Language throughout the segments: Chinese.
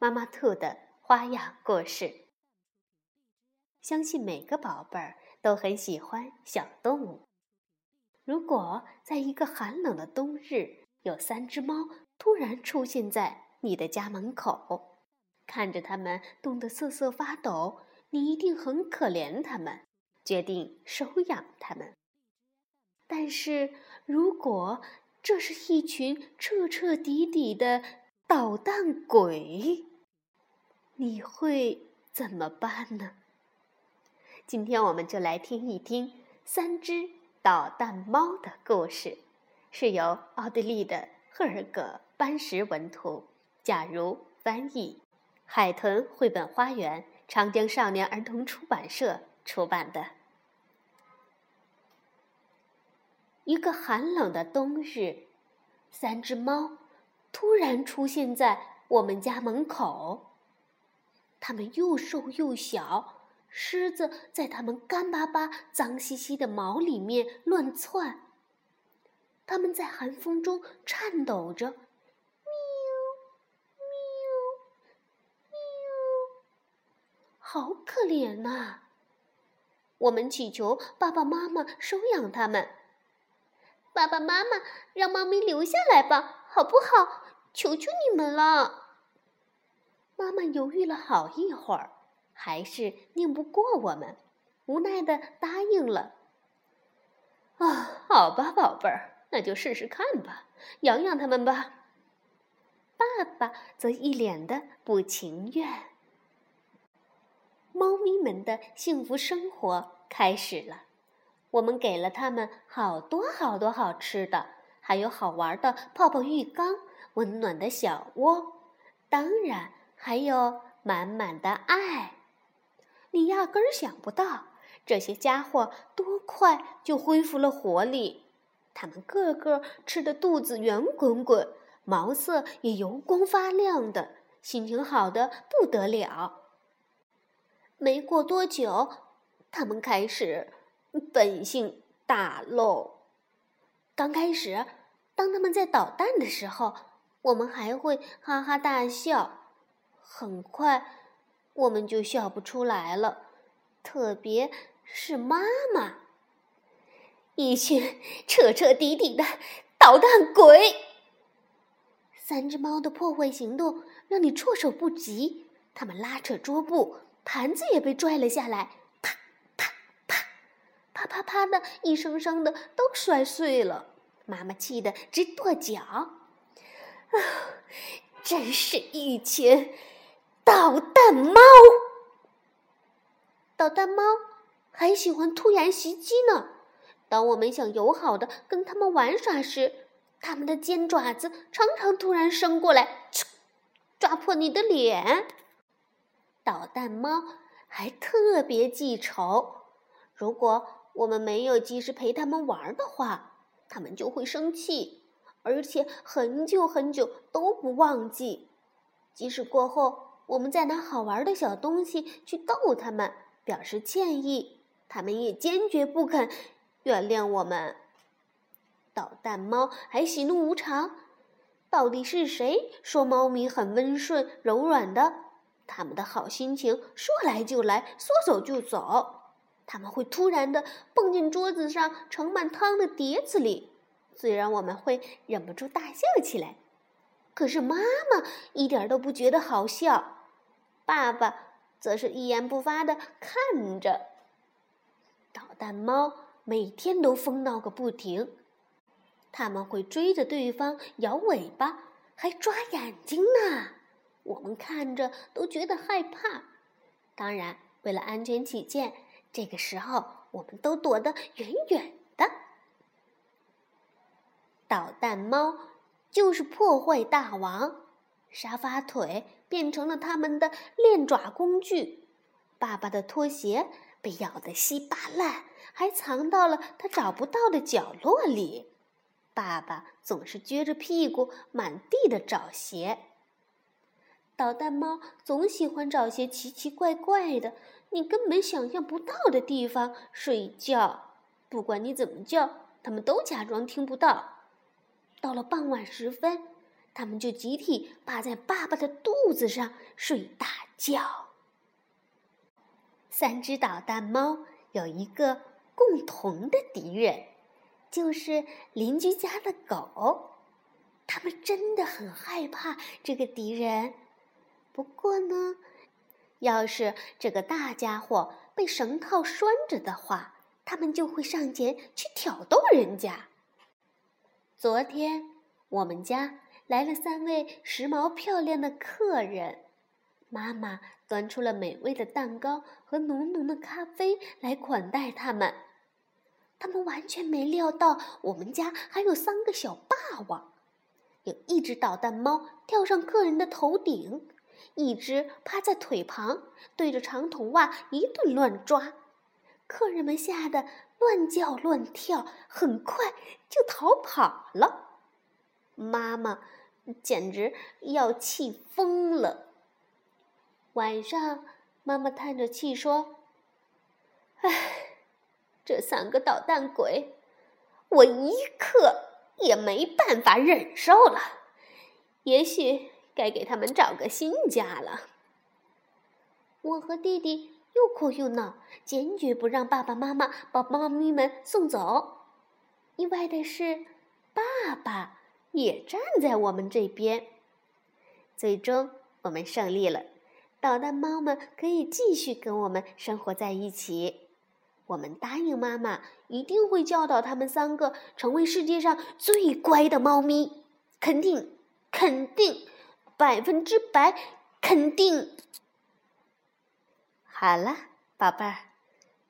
妈妈兔的花样故事，相信每个宝贝儿都很喜欢小动物。如果在一个寒冷的冬日，有三只猫突然出现在你的家门口，看着它们冻得瑟瑟发抖，你一定很可怜它们，决定收养它们。但是如果这是一群彻彻底底的捣蛋鬼，你会怎么办呢？今天我们就来听一听三只捣蛋猫的故事，是由奥地利的赫尔格·班什文图，假如翻译，海豚绘本花园长江少年儿童出版社出版的。一个寒冷的冬日，三只猫突然出现在我们家门口。它们又瘦又小，狮子在它们干巴巴、脏兮兮的毛里面乱窜。它们在寒风中颤抖着，喵喵喵，好可怜呐！我们祈求爸爸妈妈收养它们。爸爸妈妈，让猫咪留下来吧，好不好？求求你们了！妈妈犹豫了好一会儿，还是拧不过我们，无奈的答应了。啊，好吧，宝贝儿，那就试试看吧，养养它们吧。爸爸则一脸的不情愿。猫咪们的幸福生活开始了，我们给了它们好多好多好吃的，还有好玩的泡泡浴缸、温暖的小窝，当然。还有满满的爱，你压根儿想不到这些家伙多快就恢复了活力。他们个个吃的肚子圆滚滚，毛色也油光发亮的，心情好的不得了。没过多久，他们开始本性大露。刚开始，当他们在捣蛋的时候，我们还会哈哈大笑。很快，我们就笑不出来了，特别是妈妈，一群 彻彻底底的捣蛋鬼。三只猫的破坏行动让你措手不及，它们拉扯桌布，盘子也被拽了下来，啪啪啪，啪啪啪的一声声的都摔碎了。妈妈气得直跺脚，啊，真是一群。捣蛋猫，捣蛋猫还喜欢突然袭击呢。当我们想友好的跟它们玩耍时，它们的尖爪子常常突然伸过来，抓破你的脸。捣蛋猫还特别记仇，如果我们没有及时陪它们玩的话，它们就会生气，而且很久很久都不忘记，即使过后。我们再拿好玩的小东西去逗他们，表示歉意，他们也坚决不肯原谅我们。捣蛋猫还喜怒无常，到底是谁说猫咪很温顺柔软的？他们的好心情说来就来，说走就走。他们会突然的蹦进桌子上盛满汤的碟子里，虽然我们会忍不住大笑起来，可是妈妈一点都不觉得好笑。爸爸则是一言不发的看着。捣蛋猫每天都疯闹个不停，他们会追着对方摇尾巴，还抓眼睛呢。我们看着都觉得害怕。当然，为了安全起见，这个时候我们都躲得远远的。捣蛋猫就是破坏大王，沙发腿。变成了他们的练爪工具。爸爸的拖鞋被咬得稀巴烂，还藏到了他找不到的角落里。爸爸总是撅着屁股满地的找鞋。捣蛋猫总喜欢找些奇奇怪怪的、你根本想象不到的地方睡觉。不管你怎么叫，它们都假装听不到。到了傍晚时分，它们就集体趴在爸爸的肚子上睡大觉。三只捣蛋猫有一个共同的敌人，就是邻居家的狗。它们真的很害怕这个敌人。不过呢，要是这个大家伙被绳套拴着的话，他们就会上前去挑逗人家。昨天我们家来了三位时髦漂亮的客人，妈妈端出了美味的蛋糕和浓浓的咖啡来款待他们。他们完全没料到我们家还有三个小霸王，有一只捣蛋猫跳上客人的头顶。一只趴在腿旁，对着长筒袜一顿乱抓，客人们吓得乱叫乱跳，很快就逃跑了。妈妈简直要气疯了。晚上，妈妈叹着气说：“唉，这三个捣蛋鬼，我一刻也没办法忍受了。也许……”该给他们找个新家了。我和弟弟又哭又闹，坚决不让爸爸妈妈把猫咪们送走。意外的是，爸爸也站在我们这边。最终，我们胜利了，捣蛋猫们可以继续跟我们生活在一起。我们答应妈妈，一定会教导他们三个成为世界上最乖的猫咪。肯定，肯定。百分之百肯定。好了，宝贝儿，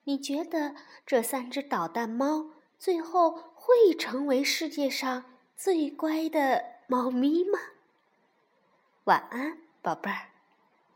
你觉得这三只捣蛋猫最后会成为世界上最乖的猫咪吗？晚安，宝贝儿。